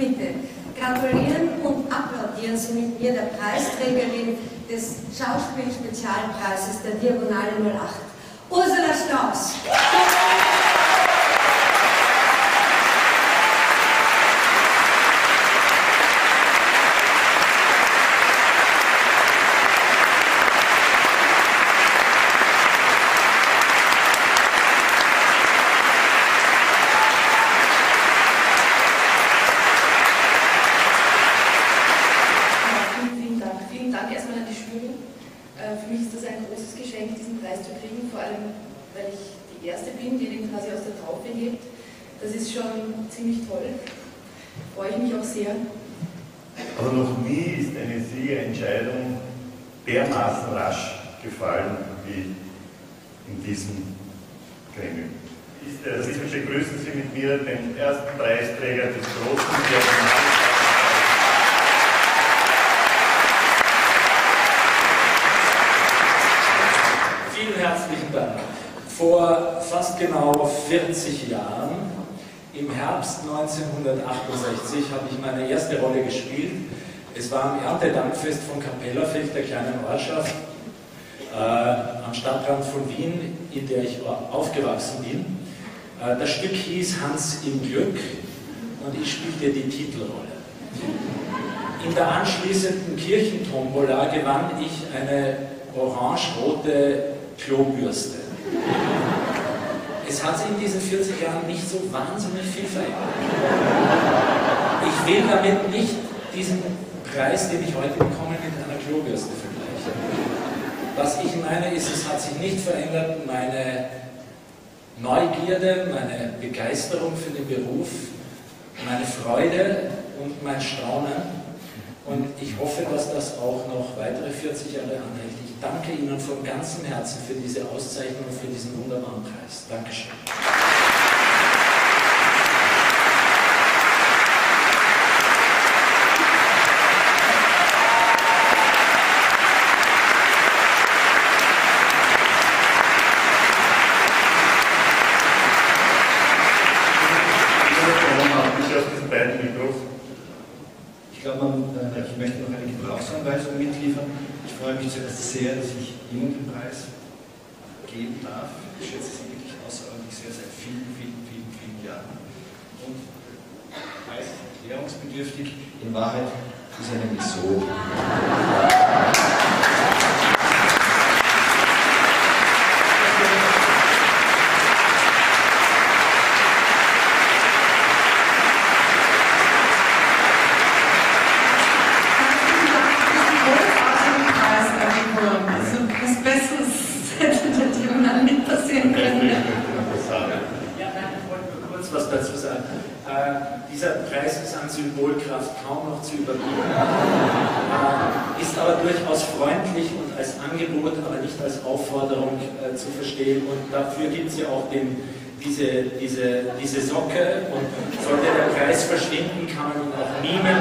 bitte, gratulieren und applaudieren Sie mit mir der Preisträgerin des Schauspielspezialpreises der Diagonale 08, Ursula Strauß. Das ist schon ziemlich toll. Freue ich mich auch sehr. Aber noch nie ist eine Siegerentscheidung dermaßen rasch gefallen wie in diesem Gremium. Das ist, begrüßen Sie mit mir den ersten Preisträger des großen Diagonalen. Vor fast genau 40 Jahren im Herbst 1968 habe ich meine erste Rolle gespielt. Es war am Erntedankfest von Kapellerfeld, der kleinen Ortschaft, äh, am Stadtrand von Wien, in der ich aufgewachsen bin. Äh, das Stück hieß Hans im Glück und ich spielte die Titelrolle. In der anschließenden Kirchentombola gewann ich eine orange-rote Klobürste es hat sich in diesen 40 Jahren nicht so wahnsinnig viel verändert. Ich will damit nicht diesen Preis, den ich heute bekomme, mit einer Klobürste vergleichen. Was ich meine ist, es hat sich nicht verändert, meine Neugierde, meine Begeisterung für den Beruf, meine Freude und mein Staunen. Und ich hoffe, dass das auch noch weitere 40 Jahre anhält. Ich danke Ihnen von ganzem Herzen für diese Auszeichnung und für diesen wunderbaren Preis. Dankeschön. Sehr, dass ich Ihnen den Preis geben darf. Ich schätze Sie wirklich außerordentlich sehr seit vielen, vielen, vielen, vielen Jahren. Und Preis erklärungsbedürftig. In Wahrheit ist er nämlich so. Symbolkraft kaum noch zu überbieten, äh, ist aber durchaus freundlich und als Angebot, aber nicht als Aufforderung äh, zu verstehen. Und dafür gibt es ja auch den, diese, diese, diese Socke und sollte der Preis verschwinden, kann man ihn auch mimen.